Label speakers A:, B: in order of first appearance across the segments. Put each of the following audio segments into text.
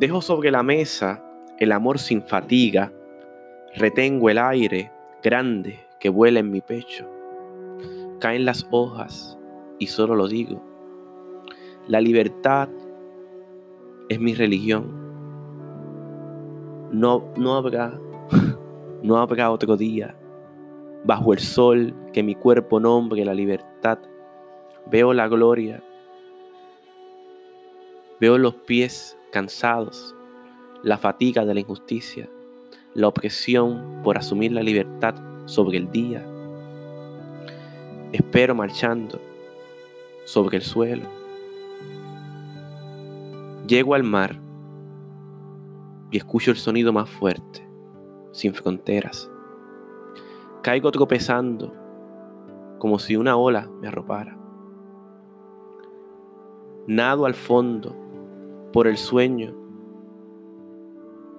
A: Dejo sobre la mesa el amor sin fatiga, retengo el aire grande que vuela en mi pecho. Caen las hojas y solo lo digo. La libertad es mi religión. No, no habrá, no habrá otro día bajo el sol que mi cuerpo nombre la libertad. Veo la gloria. Veo los pies cansados, la fatiga de la injusticia, la opresión por asumir la libertad sobre el día. Espero marchando sobre el suelo. Llego al mar y escucho el sonido más fuerte, sin fronteras. Caigo tropezando como si una ola me arropara. Nado al fondo por el sueño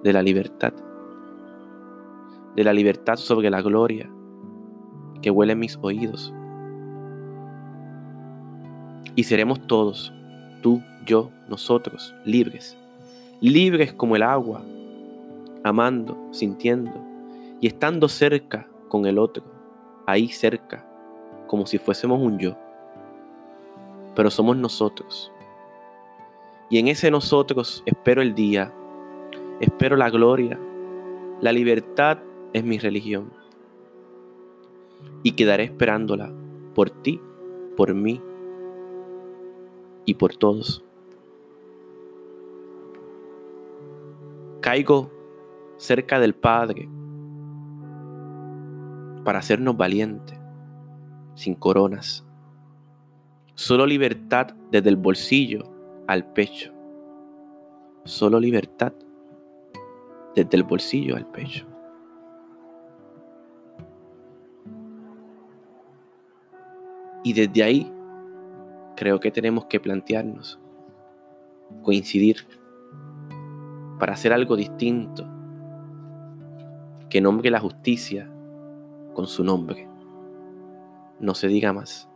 A: de la libertad, de la libertad sobre la gloria que huele en mis oídos. Y seremos todos, tú, yo, nosotros, libres, libres como el agua, amando, sintiendo y estando cerca con el otro, ahí cerca, como si fuésemos un yo. Pero somos nosotros. Y en ese nosotros espero el día, espero la gloria. La libertad es mi religión. Y quedaré esperándola por ti, por mí y por todos. Caigo cerca del Padre para hacernos valientes, sin coronas. Solo libertad desde el bolsillo al pecho. Solo libertad desde el bolsillo al pecho. Y desde ahí creo que tenemos que plantearnos, coincidir para hacer algo distinto, que nombre la justicia con su nombre. No se diga más.